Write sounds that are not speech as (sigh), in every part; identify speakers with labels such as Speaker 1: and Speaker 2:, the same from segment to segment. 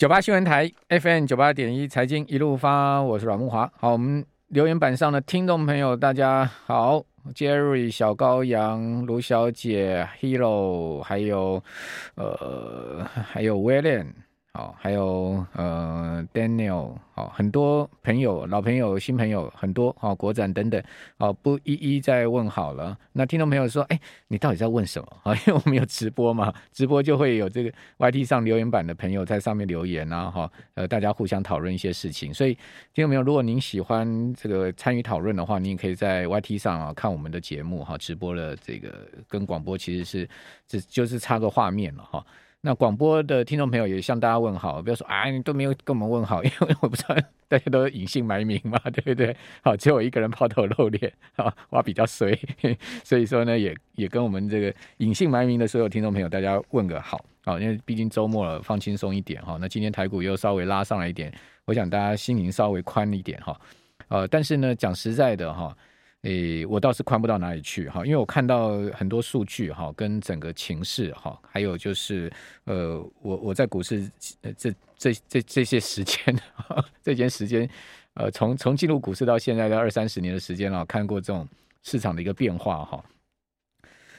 Speaker 1: 九八新闻台 FM 九八点一财经一路发，我是阮木华。好，我们留言板上的听众朋友，大家好，Jerry 小羔羊、卢小姐、Hero，还有呃，还有 William。好，还有呃，Daniel，好，很多朋友、老朋友、新朋友很多，好，国展等等，好，不一一再问好了。那听众朋友说，哎，你到底在问什么？啊，因为我们有直播嘛，直播就会有这个 YT 上留言板的朋友在上面留言啊，哈，呃，大家互相讨论一些事情。所以听众朋友，如果您喜欢这个参与讨论的话，您可以在 YT 上啊看我们的节目哈，直播的这个跟广播其实是只就是差个画面了哈。那广播的听众朋友也向大家问好，不要说啊，你都没有跟我们问好，(laughs) 因为我不知道大家都隐姓埋名嘛，对不对？好，只有我一个人抛头露脸，啊，我比较衰，(laughs) 所以说呢，也也跟我们这个隐姓埋名的所有听众朋友，大家问个好，好，因为毕竟周末了，放轻松一点哈。那今天台股又稍微拉上来一点，我想大家心灵稍微宽一点哈。呃，但是呢，讲实在的哈。诶，我倒是宽不到哪里去哈，因为我看到很多数据哈，跟整个情势哈，还有就是呃，我我在股市这这这这些时间，这些时间，呃，从从进入股市到现在的二三十年的时间了，看过这种市场的一个变化哈。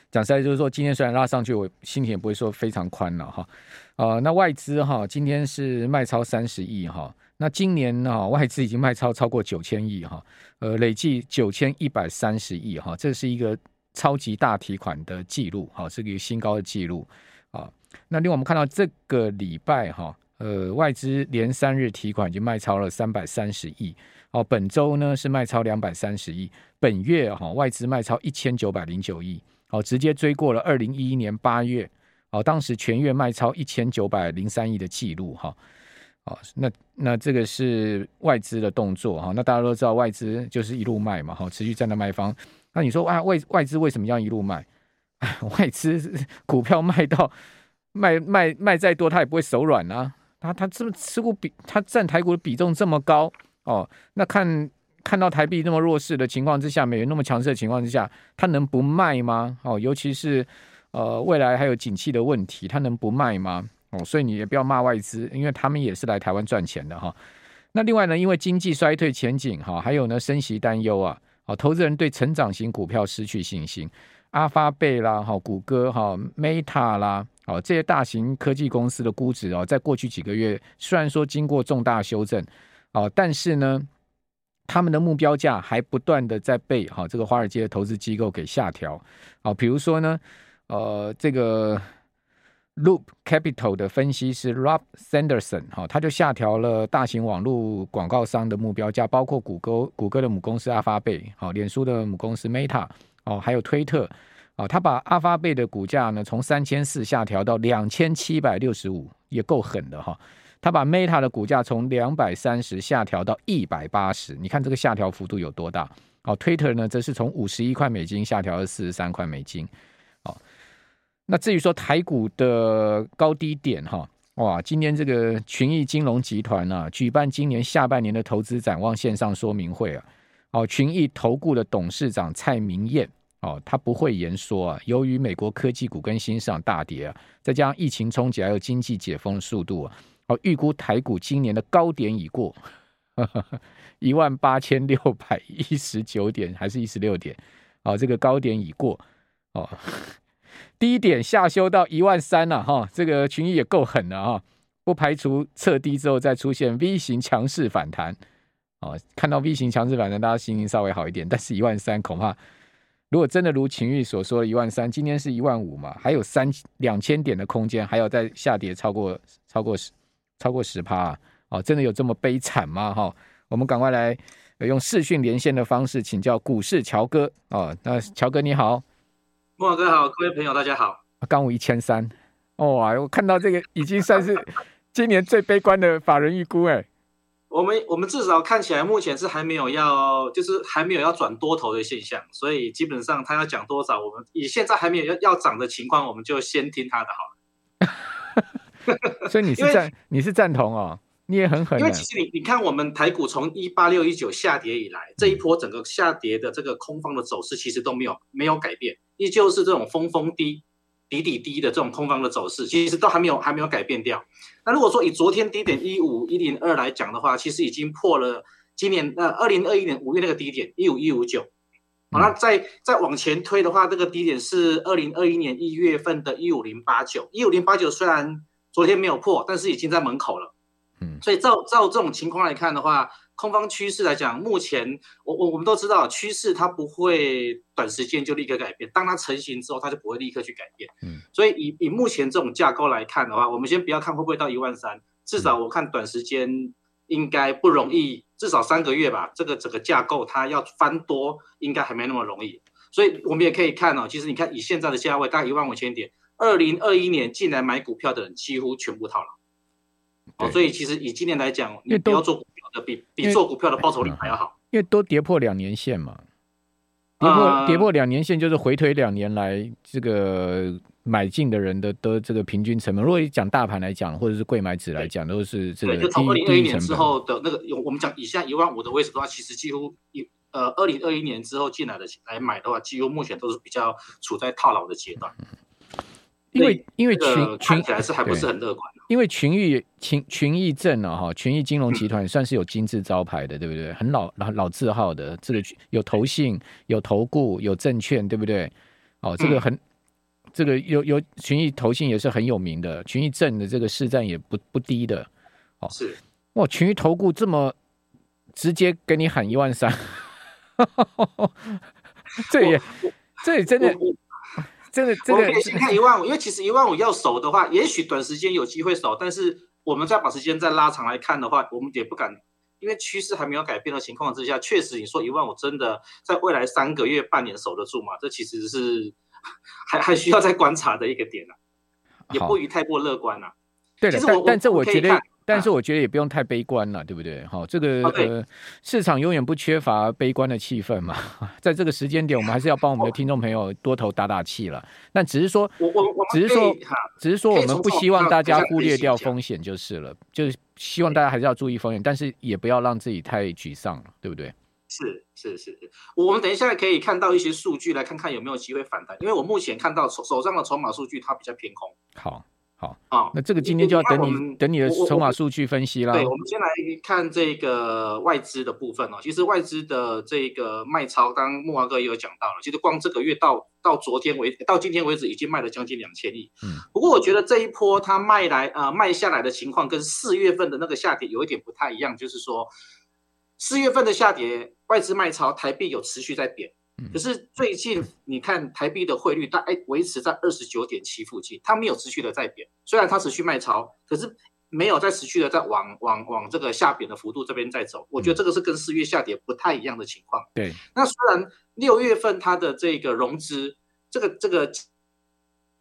Speaker 1: 讲实在就是说，今天虽然拉上去，我心情也不会说非常宽了哈。啊，那外资哈，今天是卖超三十亿哈。那今年呢，外资已经卖超超过九千亿哈，呃，累计九千一百三十亿哈，这是一个超级大提款的记录，哈，是一个新高的记录啊。那另外我们看到这个礼拜哈，呃，外资连三日提款已经卖超了三百三十亿，哦，本周呢是卖超两百三十亿，本月哈外资卖超一千九百零九亿，哦，直接追过了二零一一年八月，哦，当时全月卖超一千九百零三亿的记录哈。哦，那那这个是外资的动作哈。那大家都知道外资就是一路卖嘛，哈，持续站在卖方。那你说啊，外外资为什么要一路卖？(laughs) 外资股票卖到卖卖卖再多，他也不会手软啊。他他这么持股比他占台股的比重这么高哦，那看看到台币那么弱势的情况之下，美元那么强势的情况之下，他能不卖吗？哦，尤其是呃未来还有景气的问题，他能不卖吗？哦，所以你也不要骂外资，因为他们也是来台湾赚钱的哈。那另外呢，因为经济衰退前景哈，还有呢升息担忧啊，哦，投资人对成长型股票失去信心。阿发贝啦，哈，谷歌哈，Meta 啦，哦，这些大型科技公司的估值哦，在过去几个月虽然说经过重大修正，哦，但是呢，他们的目标价还不断的在被哈这个华尔街的投资机构给下调。好，比如说呢，呃，这个。Loop Capital 的分析师 Rob Sanderson 哈，他就下调了大型网络广告商的目标价，包括谷歌、谷歌的母公司阿发贝，好，脸书的母公司 Meta，哦，还有推特，啊，他把阿发贝的股价呢从三千四下调到两千七百六十五，也够狠的哈。他把 Meta 的股价从两百三十下调到一百八十，你看这个下调幅度有多大？哦，Twitter 呢则是从五十一块美金下调到四十三块美金，哦。那至于说台股的高低点哈，哇，今天这个群益金融集团啊，举办今年下半年的投资展望线上说明会啊，哦，群益投顾的董事长蔡明燕哦，他不讳言说啊，由于美国科技股跟新市场大跌啊，再加上疫情冲击还有经济解封速度啊，哦，预估台股今年的高点已过，(laughs) 一万八千六百一十九点还是一十六点，哦，这个高点已过哦。低点下修到一万三了哈，这个群益也够狠了哈，不排除测低之后再出现 V 型强势反弹，哦，看到 V 型强势反弹，大家心情稍微好一点。但是一万三恐怕，如果真的如群益所说的一万三，今天是一万五嘛，还有三两千点的空间，还要再下跌超过超过十超过十趴啊，哦真的有这么悲惨吗？哈，我们赶快来用视讯连线的方式请教股市乔哥哦，那乔哥你好。
Speaker 2: 慕驊哥好，各位朋友大家好。
Speaker 1: 刚五一千三，哇！我看到这个已经算是 (laughs) 今年最悲观的法人预估哎。
Speaker 2: 我们我们至少看起来目前是还没有要，就是还没有要转多头的现象，所以基本上他要讲多少，我们以现在还没有要要涨的情况，我们就先听他的好了。(laughs)
Speaker 1: 所以你是赞你是赞同哦？你也很狠，
Speaker 2: 因为其实你你看，我们台股从一八六一九下跌以来，这一波整个下跌的这个空方的走势，其实都没有没有改变，依旧是这种峰峰低，底底低的这种空方的走势，其实都还没有还没有改变掉。那如果说以昨天低点一五一零二来讲的话，其实已经破了今年呃二零二一年五月那个低点一五一五九。好，那再再往前推的话，这个低点是二零二一年一月份的一五零八九，一五零八九虽然昨天没有破，但是已经在门口了。嗯，所以照照这种情况来看的话，空方趋势来讲，目前我我我们都知道趋势它不会短时间就立刻改变，当它成型之后，它就不会立刻去改变。嗯，所以以以目前这种架构来看的话，我们先不要看会不会到一万三，至少我看短时间应该不容易。至少三个月吧，这个整个架构它要翻多，应该还没那么容易。所以我们也可以看哦，其实你看以现在的价位，大概一万五千点，二零二一年进来买股票的人几乎全部套牢。哦，所以其实以今年来讲，你不要做股票的比比做股票的报酬率还要好，
Speaker 1: 因为都跌破两年线嘛，跌破跌破两年线就是回推两年来这个。买进的人的的这个平均成本，如果讲大盘来讲，或者是贵买指来讲，都是这个低低成本。从二零二一年
Speaker 2: 之后的那个，我们讲以下一万五的位置的话，其实几乎一呃二零二一年之后进来的来买的话，几乎目前都是比较处在套牢的阶段。
Speaker 1: 因为因为群群
Speaker 2: 看起来是还不是很乐观。
Speaker 1: 因为群益群群益证啊哈，群益金融集团算是有金字招牌的，对不对？很老老老字号的，这个有投信、有投顾、有证券，对不对？哦，这个很。嗯这个有有群益投信也是很有名的，群益证的这个市占也不不低的，哦，
Speaker 2: 是
Speaker 1: 哇，群益投顾这么直接给你喊一万三，(laughs) 这也这也真的我们可以先
Speaker 2: 看一万五，因为其实一万五要守的话，也许短时间有机会守，但是我们再把时间再拉长来看的话，我们也不敢，因为趋势还没有改变的情况之下，确实你说一万五真的在未来三个月半年守得住吗？这其实是。还还需要再观察的一个点呢、啊，也不宜太过乐观了、啊。
Speaker 1: 对的，但但这我觉得，但是我觉得也不用太悲观了，对不对？好，这个呃，市场永远不缺乏悲观的气氛嘛。(laughs) 在这个时间点，我们还是要帮我们的听众朋友多头打打气了。但只是说，我我只是说，只是说，我们不希望大家忽略掉风险就是了，就是希望大家还是要注意风险，但是也不要让自己太沮丧了，对不对？
Speaker 2: 是是是，我们等一下可以看到一些数据，来看看有没有机会反弹。因为我目前看到手手上的筹码数据，它比较偏空。
Speaker 1: 好，好，好，那这个今天就要等你等你的筹码数据分析啦。
Speaker 2: 对，我们先来看这个外资的部分哦。其实外资的这个卖超，刚刚慕驊哥也有讲到了。其实光这个月到到昨天为到今天为止，已经卖了将近两千亿。嗯。不过我觉得这一波它卖来呃卖下来的情况，跟四月份的那个下跌有一点不太一样，就是说。四月份的下跌，外资卖超，台币有持续在贬。可是最近你看台币的汇率大概维持在二十九点七附近，它没有持续的在贬。虽然它持续卖超，可是没有在持续的在往往往这个下贬的幅度这边在走。我觉得这个是跟四月下跌不太一样的情况。
Speaker 1: 对，
Speaker 2: 那虽然六月份它的这个融资，这个这个。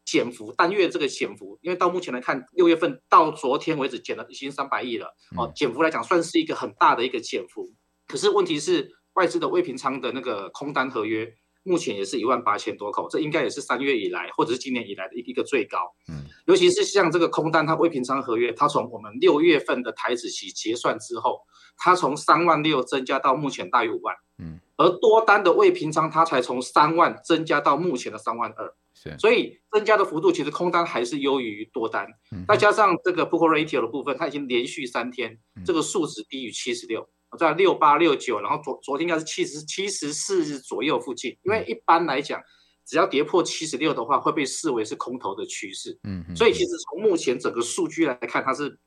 Speaker 2: 减幅单月这个减幅，因为到目前来看，六月份到昨天为止减了已经三百亿了哦，减幅来讲算是一个很大的一个减幅。可是问题是外资的未平仓的那个空单合约，目前也是一万八千多口，这应该也是三月以来或者是今年以来的一个最高。嗯，尤其是像这个空单，它未平仓合约，它从我们六月份的台子期结算之后，它从三万六增加到目前大约五万。嗯，而多单的未平仓，它才从三万增加到目前的三万二。所以增加的幅度其实空单还是优于多单，再加上这个 put ratio 的部分，它已经连续三天这个数值低于七十六，在六八六九，然后昨昨天应该是七十七十四左右附近。因为一般来讲，只要跌破七十六的话，会被视为是空头的趋势。嗯，所以其实从目前整个数据来看，它是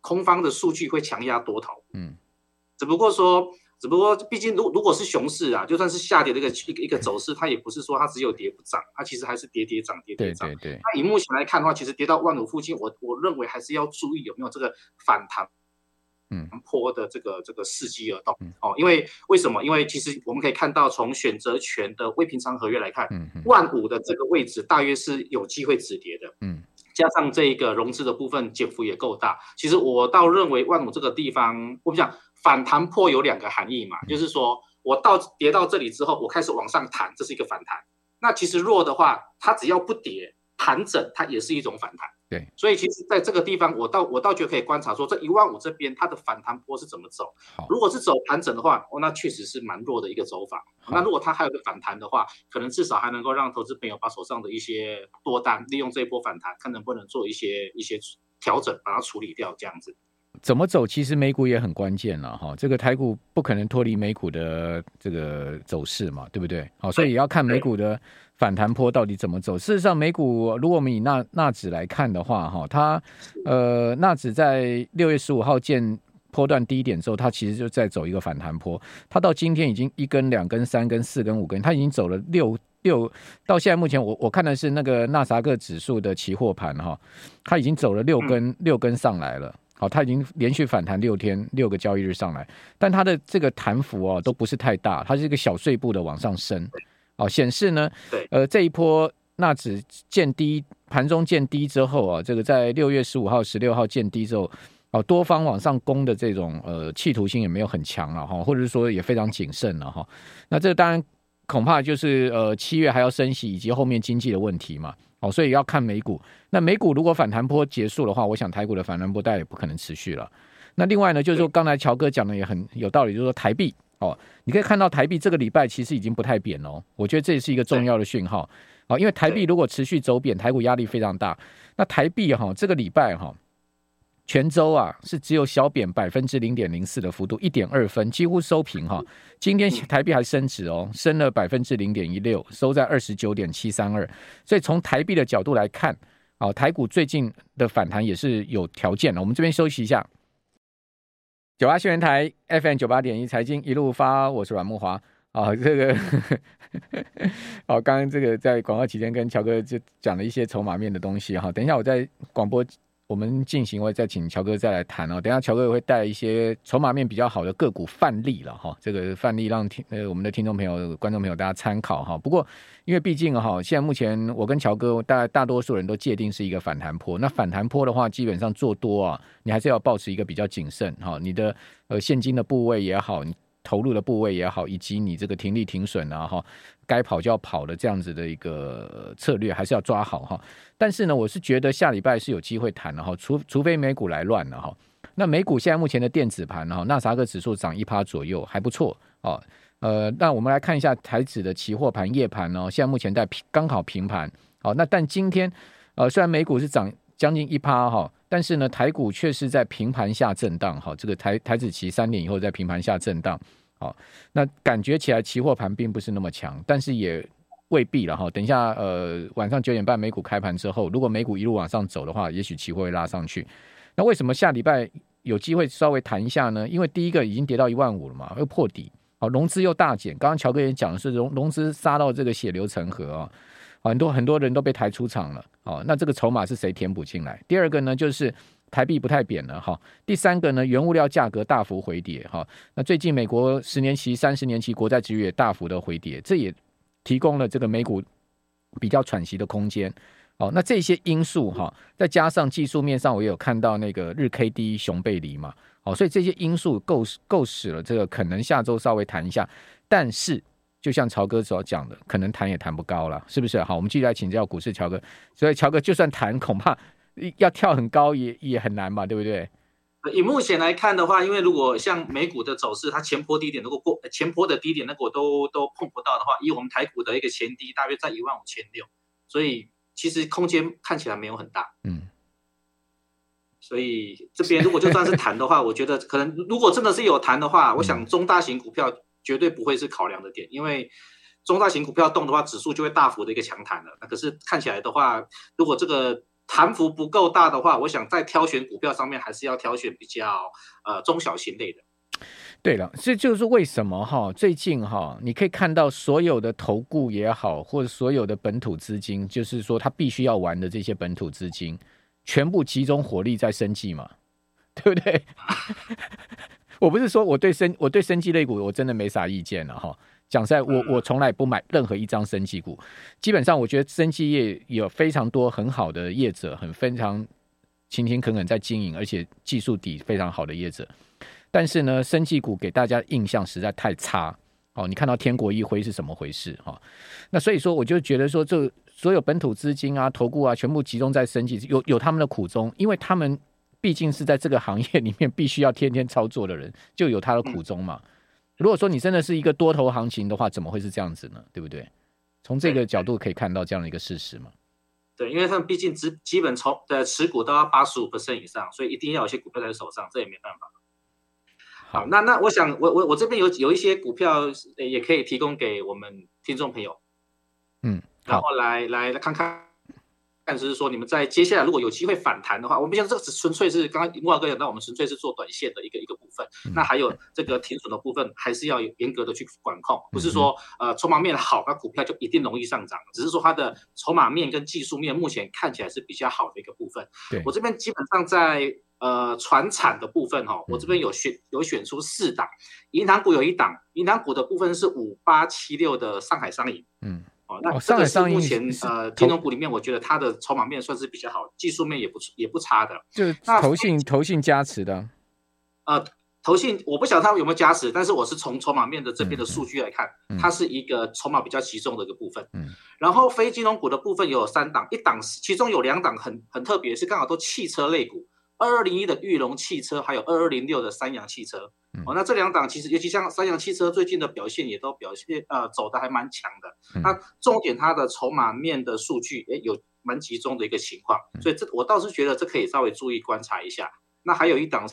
Speaker 2: 空方的数据会强压多头。嗯，只不过说。只不过，毕竟如如果是熊市啊，就算是下跌的一个一个一个走势，它也不是说它只有跌不涨，它其实还是跌跌涨跌跌涨。对对对。那以目前来看的话，其实跌到万五附近，我我认为还是要注意有没有这个反弹，嗯，波的这个这个伺机而动。哦，因为为什么？因为其实我们可以看到，从选择权的未平仓合约来看，嗯，万五的这个位置大约是有机会止跌的。嗯，加上这个融资的部分减幅也够大，其实我倒认为万五这个地方，我们讲。反弹波有两个含义嘛，就是说我到跌到这里之后，我开始往上弹，这是一个反弹。那其实弱的话，它只要不跌，盘整它也是一种反弹。
Speaker 1: 对，
Speaker 2: 所以其实在这个地方，我倒我倒觉得可以观察说，这一万五这边它的反弹波是怎么走。如果是走盘整的话，哦，那确实是蛮弱的一个走法。那如果它还有个反弹的话，可能至少还能够让投资朋友把手上的一些多单利用这一波反弹，看能不能做一些一些调整，把它处理掉这样子。
Speaker 1: 怎么走？其实美股也很关键了哈，这个台股不可能脱离美股的这个走势嘛，对不对？好，所以也要看美股的。反弹坡到底怎么走？事实上，美股如果我们以纳纳指来看的话，哈，它呃纳指在六月十五号见波段低点之后，它其实就在走一个反弹坡。它到今天已经一根、两根、三根、四根、五根，它已经走了六六。到现在目前我，我我看的是那个纳萨克指数的期货盘哈，它已经走了六根六根上来了。好，它已经连续反弹六天，六个交易日上来，但它的这个弹幅哦都不是太大，它是一个小碎步的往上升。哦，显示呢，呃，这一波纳指见低，盘中见低之后啊，这个在六月十五号、十六号见低之后，哦，多方往上攻的这种呃企图心也没有很强了哈，或者是说也非常谨慎了哈。那这当然恐怕就是呃七月还要升息以及后面经济的问题嘛。哦，所以要看美股。那美股如果反弹波结束的话，我想台股的反弹波大概也不可能持续了。那另外呢，就是说刚才乔哥讲的也很有道理，就是说台币。哦，你可以看到台币这个礼拜其实已经不太贬哦，我觉得这也是一个重要的讯号。哦，因为台币如果持续走贬，台股压力非常大。那台币哈，这个礼拜哈，全州啊是只有小贬百分之零点零四的幅度，一点二分，几乎收平哈。今天台币还升值哦，升了百分之零点一六，收在二十九点七三二。所以从台币的角度来看，啊，台股最近的反弹也是有条件的。我们这边休息一下。九八新闻台 FM 九八点一财经一路发，我是阮慕华啊。这个好，刚刚这个在广告期间跟乔哥就讲了一些筹码面的东西哈。等一下我在广播我们进行，会再请乔哥再来谈哦。等下乔哥也会带一些筹码面比较好的个股范例了哈。这个范例让听呃我们的听众朋友、观众朋友大家参考哈。不过因为毕竟哈，现在目前我跟乔哥大大多数人都界定是一个反弹坡。那反弹坡的话，基本上做多啊，你还是要保持一个比较谨慎哈。你的呃现金的部位也好，你投入的部位也好，以及你这个停利停损啊哈，该跑就要跑的这样子的一个策略，还是要抓好哈。但是呢，我是觉得下礼拜是有机会谈的哈，除除非美股来乱了哈。那美股现在目前的电子盘哈，纳斯达克指数涨一趴左右，还不错哦。呃，那我们来看一下台指的期货盘夜盘哦，现在目前在平刚好平盘，好，那但今天呃虽然美股是涨将近一趴哈，但是呢台股却是在平盘下震荡哈，这个台台指期三点以后在平盘下震荡，好，那感觉起来期货盘并不是那么强，但是也未必了哈。等一下呃晚上九点半美股开盘之后，如果美股一路往上走的话，也许期货会拉上去。那为什么下礼拜有机会稍微谈一下呢？因为第一个已经跌到一万五了嘛，又破底。好，融资又大减。刚刚乔哥也讲的是融融资杀到这个血流成河啊，很多很多人都被抬出场了。哦，那这个筹码是谁填补进来？第二个呢，就是台币不太贬了哈。第三个呢，原物料价格大幅回跌哈。那最近美国十年期、三十年期国债殖率也大幅的回跌，这也提供了这个美股比较喘息的空间。哦，那这些因素哈，再加上技术面上，我也有看到那个日 K D 熊背离嘛。哦，所以这些因素够够使了，这个可能下周稍微谈一下，但是就像乔哥所讲的，可能谈也谈不高了，是不是？好，我们继续来请教股市乔哥。所以乔哥就算谈，恐怕要跳很高也也很难嘛，对不对？
Speaker 2: 以目前来看的话，因为如果像美股的走势，它前坡低点如果过前坡的低点，那个都都碰不到的话，以我们台股的一个前低大约在一万五千六，所以其实空间看起来没有很大。嗯。所以这边如果就算是谈的话，我觉得可能如果真的是有谈的话，我想中大型股票绝对不会是考量的点，因为中大型股票动的话，指数就会大幅的一个强弹了。那可是看起来的话，如果这个弹幅不够大的话，我想在挑选股票上面还是要挑选比较呃中小型类的。
Speaker 1: 对了，这就是为什么哈，最近哈，你可以看到所有的投顾也好，或者所有的本土资金，就是说他必须要玩的这些本土资金。全部集中火力在生计嘛，对不对？(laughs) 我不是说我对生我对生技类股我真的没啥意见了哈。讲实在，我我从来不买任何一张生技股。基本上，我觉得生技业有非常多很好的业者，很非常勤勤恳恳在经营，而且技术底非常好的业者。但是呢，生技股给大家印象实在太差哦。你看到天国一辉是什么回事哈？那所以说，我就觉得说这。所有本土资金啊、投顾啊，全部集中在生技，有有他们的苦衷，因为他们毕竟是在这个行业里面必须要天天操作的人，就有他的苦衷嘛。如果说你真的是一个多头行情的话，怎么会是这样子呢？对不对？从这个角度可以看到这样的一个事实嘛。
Speaker 2: 对，因为他们毕竟只基本从的持股都要八十五 percent 以上，所以一定要有些股票在手上，这也没办法。好，那那我想，我我我这边有有一些股票，也可以提供给我们听众朋友，
Speaker 1: 嗯，
Speaker 2: 然后来来来看看。但是说，你们在接下来如果有机会反弹的话，我们讲这个只纯粹是刚刚慕驊哥讲到，我们纯粹是做短线的一个一个部分。那还有这个停损的部分，还是要严格的去管控，不是说呃筹码面好，那股票就一定容易上涨。只是说它的筹码面跟技术面目前看起来是比较好的一个部分。我这边基本上在呃传产的部分哈，我这边有选有选出四档，银行股有一档，银行股的部分是五八七六的上海商银。嗯。那这个是目前呃金融股里面，我觉得它的筹码面算是比较好，技术面也不也不差的。
Speaker 1: 就是投信投信加持的。
Speaker 2: 呃，投信我不晓得它有没有加持，但是我是从筹码面的这边的数据来看，嗯、它是一个筹码比较集中的一个部分。嗯。然后非金融股的部分有三档，一档其中有两档很很特别，是刚好都汽车类股。二二零一的玉龙汽车，还有二二零六的三洋汽车，哦，那这两档其实，尤其像三洋汽车最近的表现也都表现呃走的还蛮强的。那重点它的筹码面的数据，诶有蛮集中的一个情况，所以这我倒是觉得这可以稍微注意观察一下。那还有一档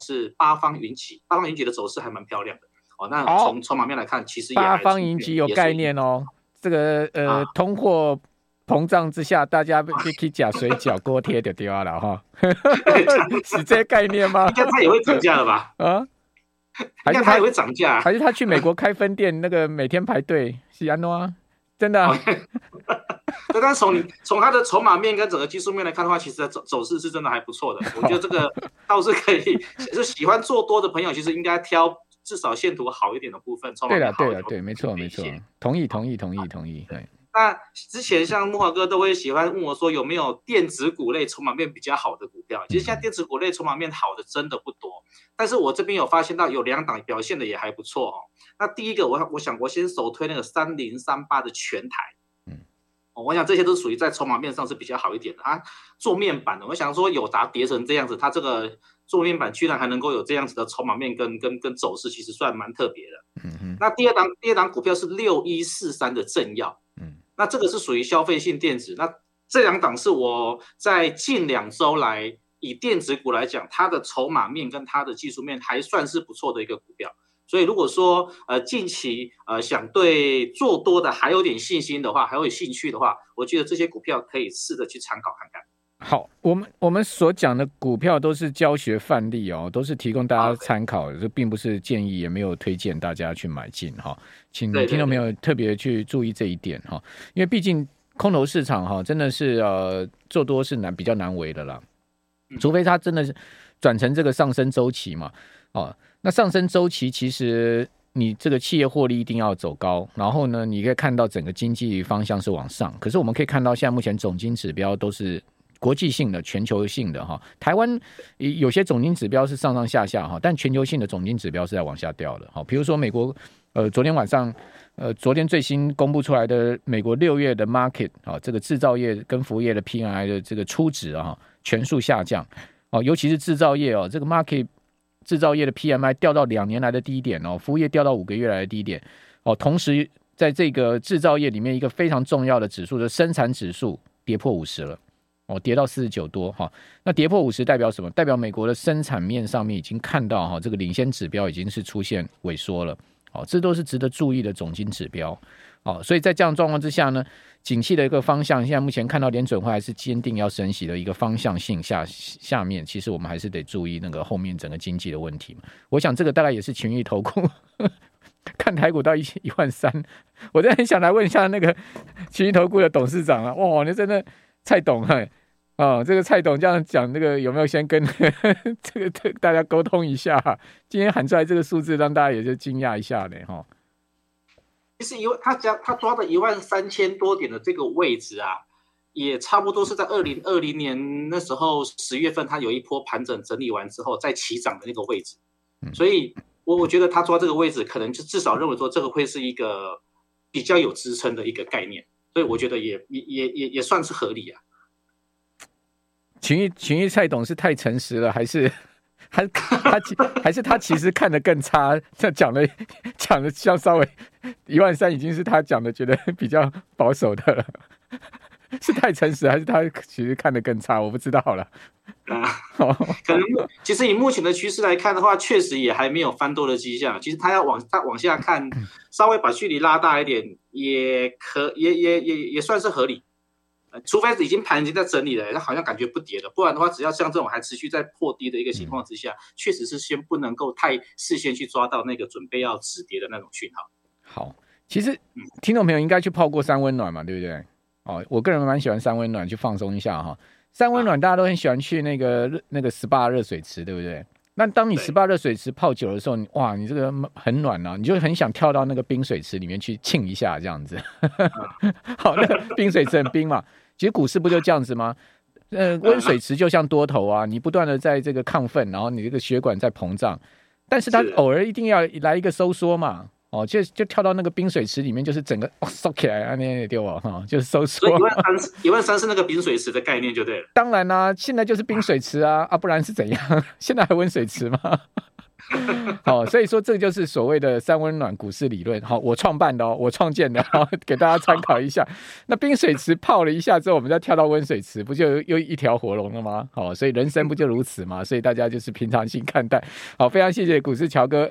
Speaker 2: 是八方云起，八方云起的走势还蛮漂亮的。哦，那从筹码面来看，其实也
Speaker 1: 八方云集有概念哦。这个呃，通货。膨胀之下，大家可以假水饺锅贴就掉了哈，(laughs) 是这概念吗？
Speaker 2: 应该它也会涨价了吧？啊，还是它也会涨价？
Speaker 1: 还是他去美国开分店，那个每天排队是安诺啊？真的、啊？
Speaker 2: 那 (laughs) 但是从从它的筹码面跟整个技术面来看的话，其实走走势是真的还不错的。(laughs) 我觉得这个倒是可以，就喜欢做多的朋友，其实应该挑至少线图好一点的部分。
Speaker 1: 对了，对了，对，没错，没错，同意，同意，同意，同意，对。
Speaker 2: 那之前像木华哥都会喜欢问我说，有没有电子股类筹码面比较好的股票？其实现在电子股类筹码面好的真的不多，但是我这边有发现到有两档表现的也还不错哦。那第一个我我想我先首推那个三零三八的全台，嗯，我想这些都属于在筹码面上是比较好一点的啊。做面板的，我想说友达跌成这样子，它这个做面板居然还能够有这样子的筹码面跟跟跟走势，其实算蛮特别的。嗯嗯。那第二档第二档股票是六一四三的正耀。那这个是属于消费性电子，那这两档是我在近两周来以电子股来讲，它的筹码面跟它的技术面还算是不错的一个股票。所以如果说呃近期呃想对做多的还有点信心的话，还有兴趣的话，我觉得这些股票可以试着去参考看看。
Speaker 1: 好，我们我们所讲的股票都是教学范例哦，都是提供大家参考，这并不是建议，也没有推荐大家去买进哈。请听众朋友特别去注意这一点哈，因为毕竟空头市场哈真的是呃做多是难比较难为的啦，除非它真的是转成这个上升周期嘛哦，那上升周期其实你这个企业获利一定要走高，然后呢，你可以看到整个经济方向是往上，可是我们可以看到现在目前总经指标都是。国际性的、全球性的哈，台湾有些总经指标是上上下下哈，但全球性的总经指标是在往下掉的哈。比如说美国，呃，昨天晚上，呃，昨天最新公布出来的美国六月的 market 啊，这个制造业跟服务业的 PMI 的这个初值啊，全数下降哦，尤其是制造业哦，这个 market 制造业的 PMI 掉到两年来的低点哦，服务业掉到五个月来的低点哦，同时在这个制造业里面一个非常重要的指数的生产指数跌破五十了。哦，跌到四十九多哈，那跌破五十代表什么？代表美国的生产面上面已经看到哈，这个领先指标已经是出现萎缩了。哦，这都是值得注意的总经指标。哦，所以在这样状况之下呢，景气的一个方向，现在目前看到联准会还是坚定要升息的一个方向性下下面，其实我们还是得注意那个后面整个经济的问题嘛。我想这个大概也是情绪投顾 (laughs) 看台股到一一万三，我真的很想来问一下那个群益投顾的董事长啊，哇，你真的蔡董哎。哦，这个蔡董这样讲，那个有没有先跟呵 (laughs) 呵这个这大家沟通一下？今天喊出来这个数字，让大家也就惊讶一下呢。哈。
Speaker 2: 其实，一万他讲他抓的一万三千多点的这个位置啊，也差不多是在二零二零年那时候十月份，他有一波盘整整理完之后再起涨的那个位置。所以我我觉得他抓这个位置，可能就至少认为说这个会是一个比较有支撑的一个概念。所所以我觉得也也也也也算是合理啊。
Speaker 1: 群益群益蔡董是太诚实了，还是 (laughs) 还他其还是他其实看得更差？这讲的讲的像稍微一万三已经是他讲的觉得比较保守的了。(laughs) 是太诚实，还是他其实看得更差？我不知道了。
Speaker 2: 啊，可能其实以目前的趋势来看的话，确实也还没有翻多的迹象。其实他要往他往下看，(laughs) 稍微把距离拉大一点，也可也也也也算是合理。除非已经盘已经在整理了，他好像感觉不跌了。不然的话，只要像这种还持续在破低的一个情况之下，确实是先不能够太事先去抓到那个准备要止跌的那种讯号。
Speaker 1: 好，其实听众朋友应该去泡过三温暖嘛，对不对？哦，我个人蛮喜欢三温暖，去放松一下哈。三温暖大家都很喜欢去那个热那个 SPA 热水池，对不对？那当你 SPA 热水池泡久的时候，哇，你这个很暖啊，你就很想跳到那个冰水池里面去浸一下，这样子。(laughs) 好，那个冰水池很冰嘛，其实股市不就这样子吗？呃，温水池就像多头啊，你不断的在这个亢奋，然后你这个血管在膨胀，但是它偶尔一定要来一个收缩嘛。哦，就就跳到那个冰水池里面，就是整个哦收起来啊，那也丢啊，哈，就是收缩。
Speaker 2: 一万三，一万三是那个冰水池的概念就对了。
Speaker 1: 当然啦、啊，现在就是冰水池啊，啊，不然是怎样？(laughs) 现在还温水池吗？(laughs) 好，所以说这就是所谓的三温暖股市理论。好，我创办的哦，我创建的，好，(laughs) 给大家参考一下。那冰水池泡了一下之后，我们再跳到温水池，不就又一条活龙了吗？好，所以人生不就如此吗？所以大家就是平常心看待。好，非常谢谢股市乔哥